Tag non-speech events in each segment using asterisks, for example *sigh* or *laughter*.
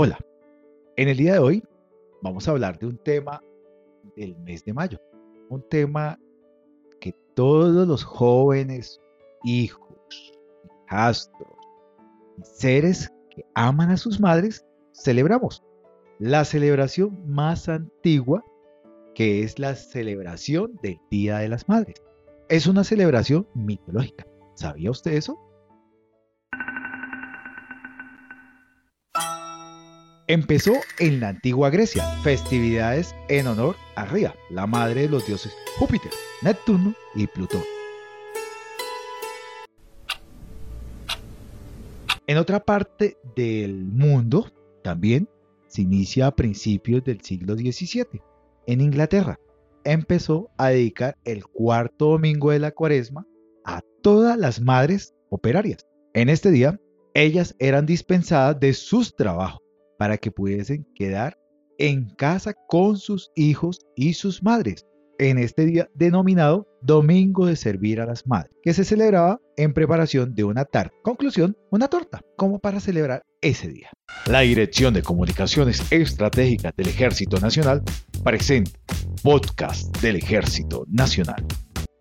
Hola, en el día de hoy vamos a hablar de un tema del mes de mayo, un tema que todos los jóvenes, hijos, hijastros, seres que aman a sus madres celebramos. La celebración más antigua que es la celebración del Día de las Madres. Es una celebración mitológica. ¿Sabía usted eso? Empezó en la antigua Grecia, festividades en honor a Ría, la madre de los dioses Júpiter, Neptuno y Plutón. En otra parte del mundo también se inicia a principios del siglo XVII. En Inglaterra empezó a dedicar el cuarto domingo de la cuaresma a todas las madres operarias. En este día, ellas eran dispensadas de sus trabajos para que pudiesen quedar en casa con sus hijos y sus madres en este día denominado Domingo de Servir a las Madres, que se celebraba en preparación de una tarta. Conclusión, una torta, como para celebrar ese día. La Dirección de Comunicaciones Estratégicas del Ejército Nacional presenta podcast del Ejército Nacional.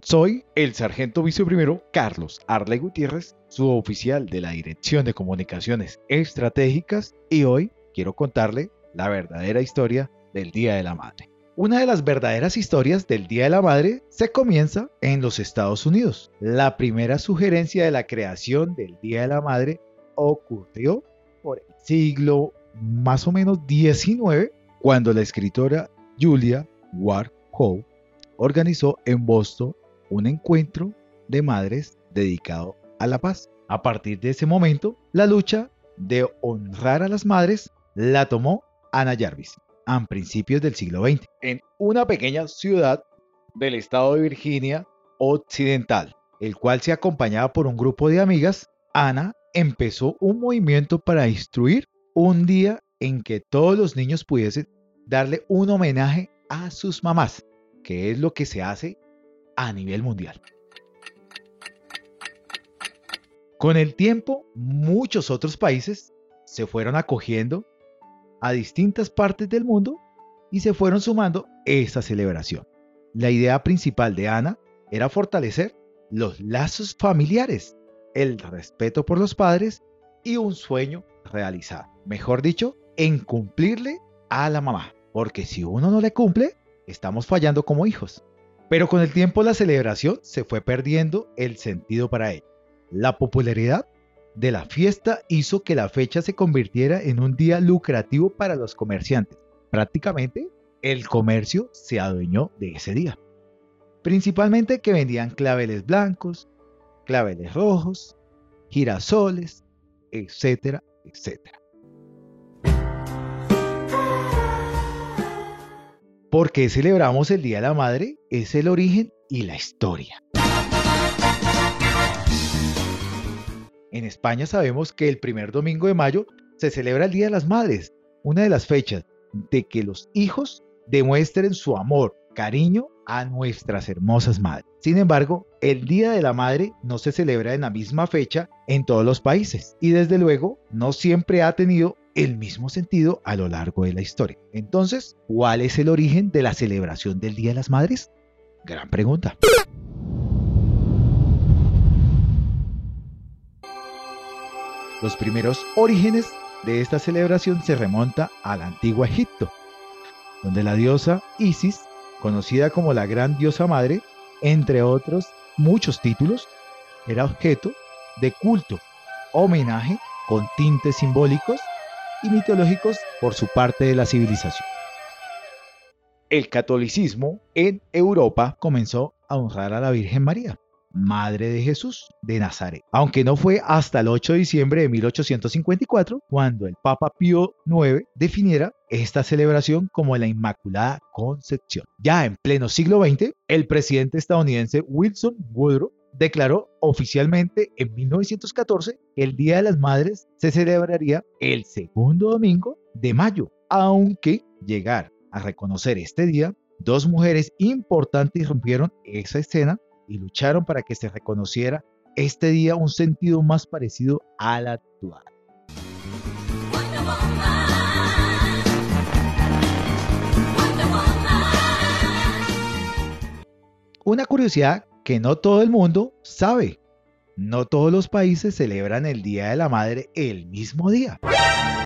Soy el sargento viceprimero Carlos Arle Gutiérrez, suboficial de la Dirección de Comunicaciones Estratégicas, y hoy quiero contarle la verdadera historia del Día de la Madre. Una de las verdaderas historias del Día de la Madre se comienza en los Estados Unidos. La primera sugerencia de la creación del Día de la Madre ocurrió por el siglo más o menos 19, cuando la escritora Julia Ward Howe organizó en Boston un encuentro de madres dedicado a la paz. A partir de ese momento, la lucha de honrar a las madres la tomó Ana Jarvis a principios del siglo XX en una pequeña ciudad del estado de Virginia Occidental, el cual se acompañaba por un grupo de amigas. Ana empezó un movimiento para instruir un día en que todos los niños pudiesen darle un homenaje a sus mamás, que es lo que se hace a nivel mundial. Con el tiempo, muchos otros países se fueron acogiendo a distintas partes del mundo y se fueron sumando esta celebración. La idea principal de Ana era fortalecer los lazos familiares, el respeto por los padres y un sueño realizado. Mejor dicho, en cumplirle a la mamá, porque si uno no le cumple, estamos fallando como hijos. Pero con el tiempo la celebración se fue perdiendo el sentido para ella. La popularidad de la fiesta hizo que la fecha se convirtiera en un día lucrativo para los comerciantes. Prácticamente el comercio se adueñó de ese día. Principalmente que vendían claveles blancos, claveles rojos, girasoles, etcétera, etcétera. ¿Por qué celebramos el Día de la Madre? Es el origen y la historia. En España sabemos que el primer domingo de mayo se celebra el Día de las Madres, una de las fechas de que los hijos demuestren su amor, cariño a nuestras hermosas madres. Sin embargo, el Día de la Madre no se celebra en la misma fecha en todos los países y desde luego no siempre ha tenido el mismo sentido a lo largo de la historia. Entonces, ¿cuál es el origen de la celebración del Día de las Madres? Gran pregunta. Los primeros orígenes de esta celebración se remonta al antiguo Egipto, donde la diosa Isis, conocida como la gran diosa madre, entre otros muchos títulos, era objeto de culto, homenaje con tintes simbólicos y mitológicos por su parte de la civilización. El catolicismo en Europa comenzó a honrar a la Virgen María, Madre de Jesús de Nazaret. Aunque no fue hasta el 8 de diciembre de 1854 cuando el Papa Pío IX definiera esta celebración como la Inmaculada Concepción. Ya en pleno siglo XX, el presidente estadounidense Wilson Woodrow declaró oficialmente en 1914 que el Día de las Madres se celebraría el segundo domingo de mayo, aunque llegar a reconocer este día, dos mujeres importantes rompieron esa escena y lucharon para que se reconociera este día un sentido más parecido al actual. Una curiosidad que no todo el mundo sabe. No todos los países celebran el Día de la Madre el mismo día.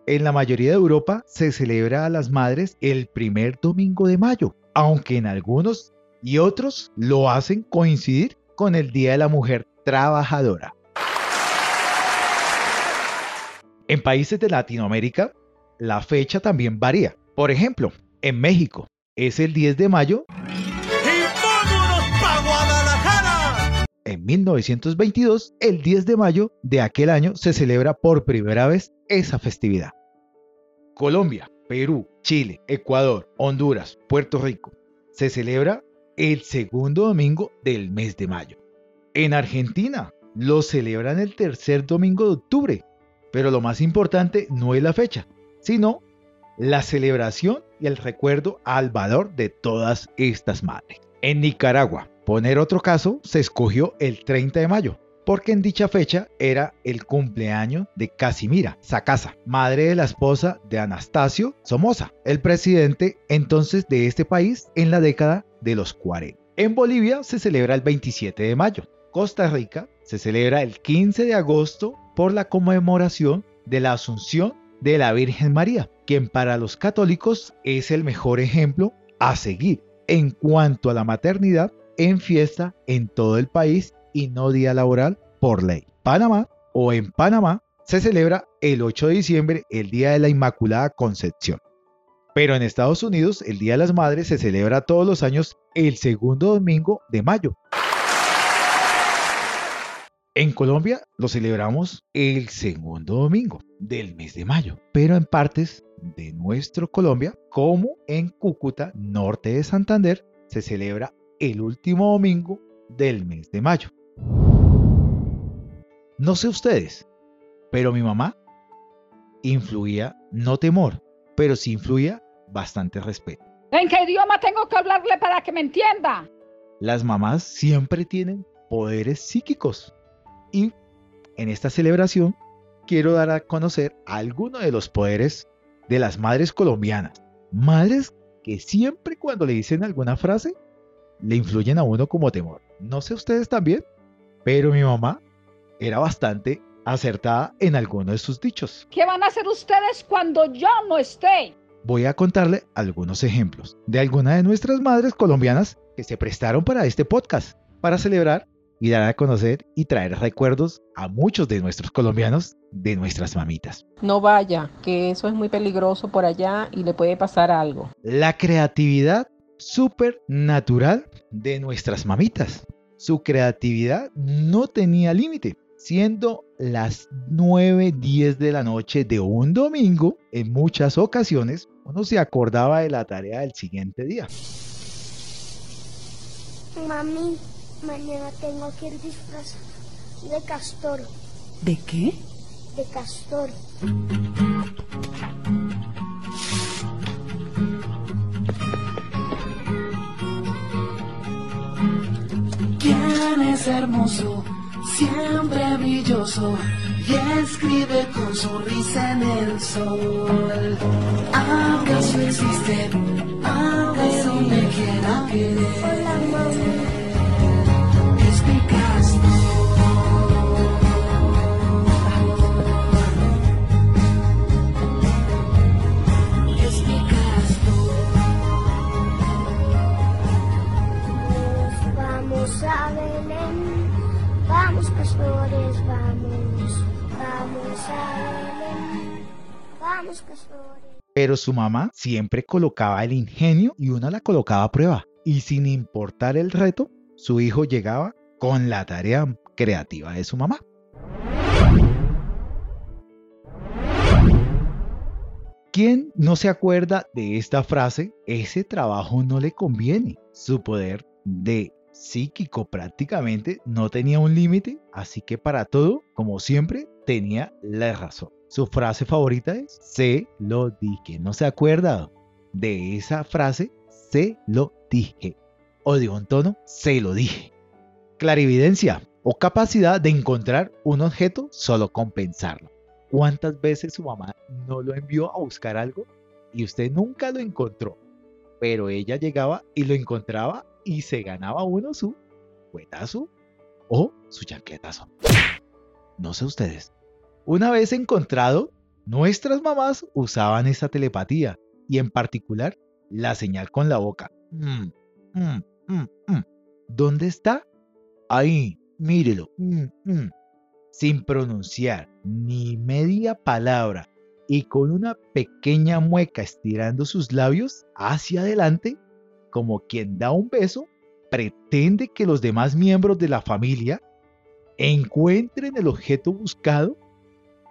En la mayoría de Europa se celebra a las madres el primer domingo de mayo, aunque en algunos y otros lo hacen coincidir con el Día de la Mujer Trabajadora. En países de Latinoamérica, la fecha también varía. Por ejemplo, en México es el 10 de mayo. En 1922, el 10 de mayo de aquel año se celebra por primera vez esa festividad. Colombia, Perú, Chile, Ecuador, Honduras, Puerto Rico. Se celebra el segundo domingo del mes de mayo. En Argentina lo celebran el tercer domingo de octubre, pero lo más importante no es la fecha, sino la celebración y el recuerdo al valor de todas estas madres. En Nicaragua, poner otro caso, se escogió el 30 de mayo, porque en dicha fecha era el cumpleaños de Casimira Sacasa, madre de la esposa de Anastasio Somoza, el presidente entonces de este país en la década de los 40. En Bolivia se celebra el 27 de mayo. Costa Rica se celebra el 15 de agosto por la conmemoración de la Asunción de la Virgen María, quien para los católicos es el mejor ejemplo a seguir en cuanto a la maternidad en fiesta en todo el país y no día laboral por ley. Panamá o en Panamá se celebra el 8 de diciembre el Día de la Inmaculada Concepción. Pero en Estados Unidos el Día de las Madres se celebra todos los años el segundo domingo de mayo. En Colombia lo celebramos el segundo domingo del mes de mayo, pero en partes de nuestro Colombia, como en Cúcuta, norte de Santander, se celebra el último domingo del mes de mayo. No sé ustedes, pero mi mamá influía no temor, pero sí influía bastante respeto. ¿En qué idioma tengo que hablarle para que me entienda? Las mamás siempre tienen poderes psíquicos. Y en esta celebración quiero dar a conocer algunos de los poderes de las madres colombianas. Madres que siempre cuando le dicen alguna frase le influyen a uno como temor. No sé ustedes también, pero mi mamá era bastante acertada en alguno de sus dichos. ¿Qué van a hacer ustedes cuando yo no esté? Voy a contarle algunos ejemplos de algunas de nuestras madres colombianas que se prestaron para este podcast, para celebrar y dar a conocer y traer recuerdos a muchos de nuestros colombianos de nuestras mamitas. No vaya, que eso es muy peligroso por allá y le puede pasar algo. La creatividad súper natural de nuestras mamitas. Su creatividad no tenía límite siendo las 9, 10 de la noche de un domingo, en muchas ocasiones uno se acordaba de la tarea del siguiente día. Mami, mañana tengo que ir disfrazado de castor. ¿De qué? De castor. ¿Quién es hermoso? siempre brilloso y escribe con su risa en el sol. ¿Acaso existe aunque me quiera querer? Pero su mamá siempre colocaba el ingenio y una la colocaba a prueba. Y sin importar el reto, su hijo llegaba con la tarea creativa de su mamá. ¿Quién no se acuerda de esta frase? Ese trabajo no le conviene. Su poder de psíquico prácticamente no tenía un límite, así que para todo, como siempre, tenía la razón. Su frase favorita es, se lo dije. ¿No se acuerda de esa frase? Se lo dije. O de un tono, se lo dije. Clarividencia o capacidad de encontrar un objeto solo con pensarlo. ¿Cuántas veces su mamá no lo envió a buscar algo y usted nunca lo encontró? Pero ella llegaba y lo encontraba y se ganaba uno su cuetazo o su chancletazo. No sé ustedes. Una vez encontrado, nuestras mamás usaban esa telepatía y en particular la señal con la boca. Mm, mm, mm. ¿Dónde está? Ahí, mírelo. Sin pronunciar ni media palabra y con una pequeña mueca estirando sus labios hacia adelante, como quien da un beso, pretende que los demás miembros de la familia encuentren el objeto buscado,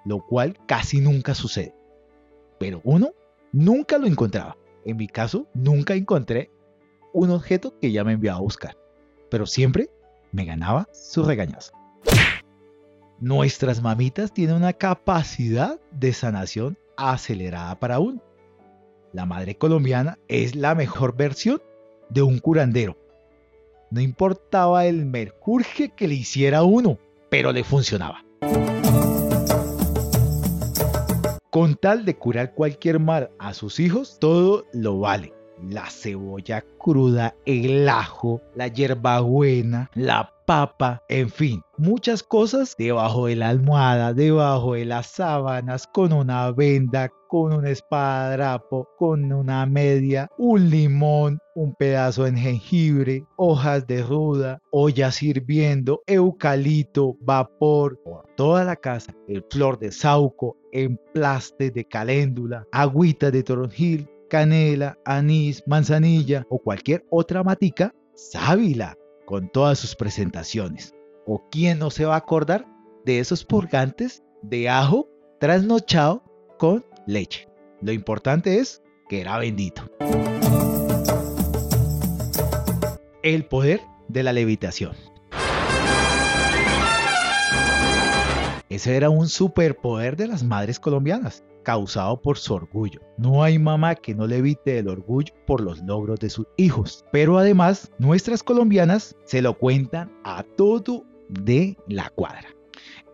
lo cual casi nunca sucede. Pero uno nunca lo encontraba. En mi caso, nunca encontré un objeto que ya me enviaba a buscar. Pero siempre me ganaba su regañazo. Nuestras mamitas tienen una capacidad de sanación acelerada para uno. La madre colombiana es la mejor versión de un curandero. No importaba el mercurje que le hiciera uno, pero le funcionaba. Con tal de curar cualquier mal a sus hijos, todo lo vale. La cebolla cruda, el ajo, la hierbabuena, la papa, en fin, muchas cosas debajo de la almohada, debajo de las sábanas, con una venda, con un espadrapo, con una media, un limón, un pedazo de jengibre, hojas de ruda, olla hirviendo, eucalipto, vapor, por toda la casa, el flor de sauco, emplaste de caléndula, agüita de toronjil, canela, anís, manzanilla o cualquier otra matica, sábila con todas sus presentaciones. ¿O quién no se va a acordar de esos purgantes de ajo trasnochado con leche? Lo importante es que era bendito. El poder de la levitación. Ese era un superpoder de las madres colombianas, causado por su orgullo. No hay mamá que no le evite el orgullo por los logros de sus hijos. Pero además, nuestras colombianas se lo cuentan a todo de la cuadra.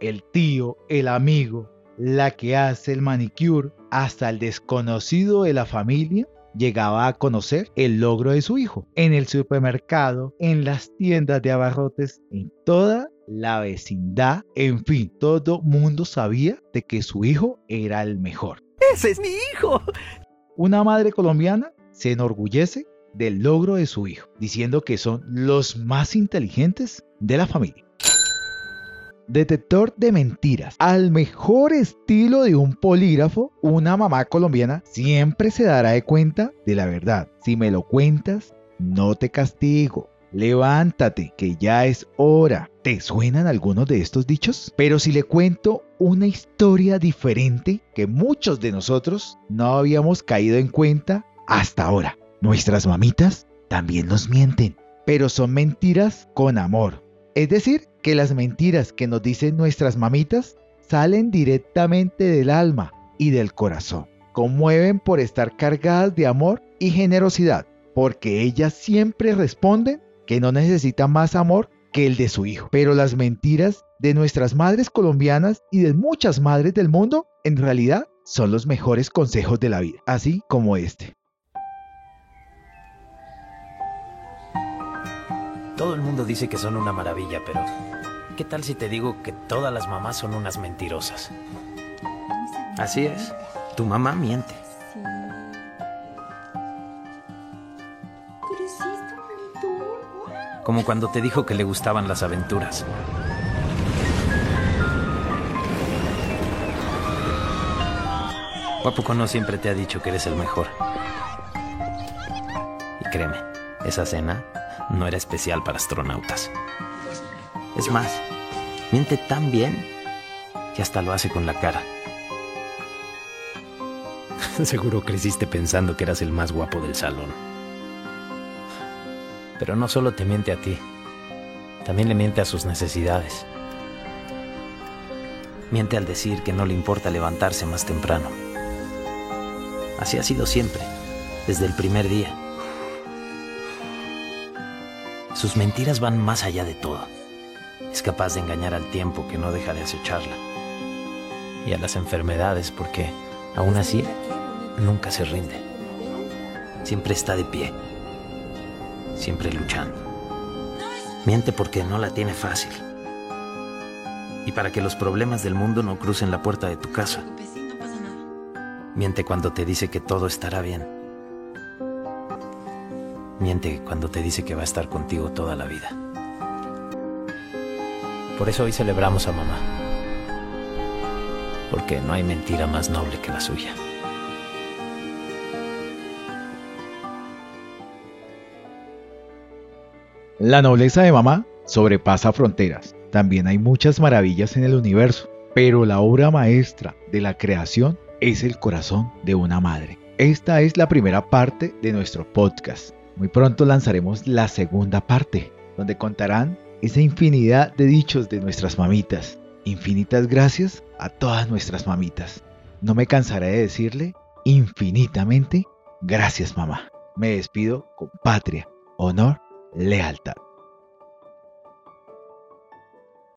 El tío, el amigo, la que hace el manicure, hasta el desconocido de la familia llegaba a conocer el logro de su hijo en el supermercado, en las tiendas de abarrotes, en toda la vecindad, en fin, todo mundo sabía de que su hijo era el mejor. ¡Ese es mi hijo! Una madre colombiana se enorgullece del logro de su hijo, diciendo que son los más inteligentes de la familia. Detector de mentiras. Al mejor estilo de un polígrafo, una mamá colombiana siempre se dará de cuenta de la verdad. Si me lo cuentas, no te castigo. Levántate, que ya es hora. ¿Te suenan algunos de estos dichos? Pero si le cuento una historia diferente que muchos de nosotros no habíamos caído en cuenta hasta ahora. Nuestras mamitas también nos mienten, pero son mentiras con amor. Es decir, que las mentiras que nos dicen nuestras mamitas salen directamente del alma y del corazón. Conmueven por estar cargadas de amor y generosidad, porque ellas siempre responden que no necesita más amor que el de su hijo. Pero las mentiras de nuestras madres colombianas y de muchas madres del mundo en realidad son los mejores consejos de la vida, así como este. Todo el mundo dice que son una maravilla, pero ¿qué tal si te digo que todas las mamás son unas mentirosas? Así es, tu mamá miente. Como cuando te dijo que le gustaban las aventuras. ¿O a no siempre te ha dicho que eres el mejor? Y créeme, esa cena no era especial para astronautas. Es más, miente tan bien que hasta lo hace con la cara. *laughs* Seguro creciste pensando que eras el más guapo del salón. Pero no solo te miente a ti, también le miente a sus necesidades. Miente al decir que no le importa levantarse más temprano. Así ha sido siempre, desde el primer día. Sus mentiras van más allá de todo. Es capaz de engañar al tiempo que no deja de acecharla. Y a las enfermedades porque, aún así, nunca se rinde. Siempre está de pie. Siempre luchando. Miente porque no la tiene fácil. Y para que los problemas del mundo no crucen la puerta de tu casa. Miente cuando te dice que todo estará bien. Miente cuando te dice que va a estar contigo toda la vida. Por eso hoy celebramos a mamá. Porque no hay mentira más noble que la suya. La nobleza de mamá sobrepasa fronteras. También hay muchas maravillas en el universo, pero la obra maestra de la creación es el corazón de una madre. Esta es la primera parte de nuestro podcast. Muy pronto lanzaremos la segunda parte, donde contarán esa infinidad de dichos de nuestras mamitas. Infinitas gracias a todas nuestras mamitas. No me cansaré de decirle infinitamente gracias mamá. Me despido con patria, honor lealtad.